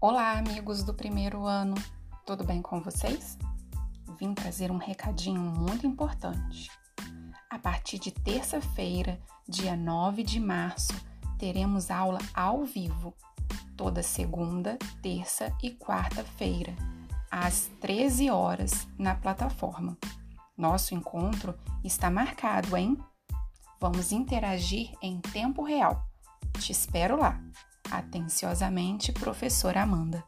Olá, amigos do primeiro ano, tudo bem com vocês? Vim trazer um recadinho muito importante. A partir de terça-feira, dia 9 de março, teremos aula ao vivo, toda segunda, terça e quarta-feira, às 13 horas, na plataforma. Nosso encontro está marcado, hein? Vamos interagir em tempo real. Te espero lá. Atenciosamente, professora Amanda.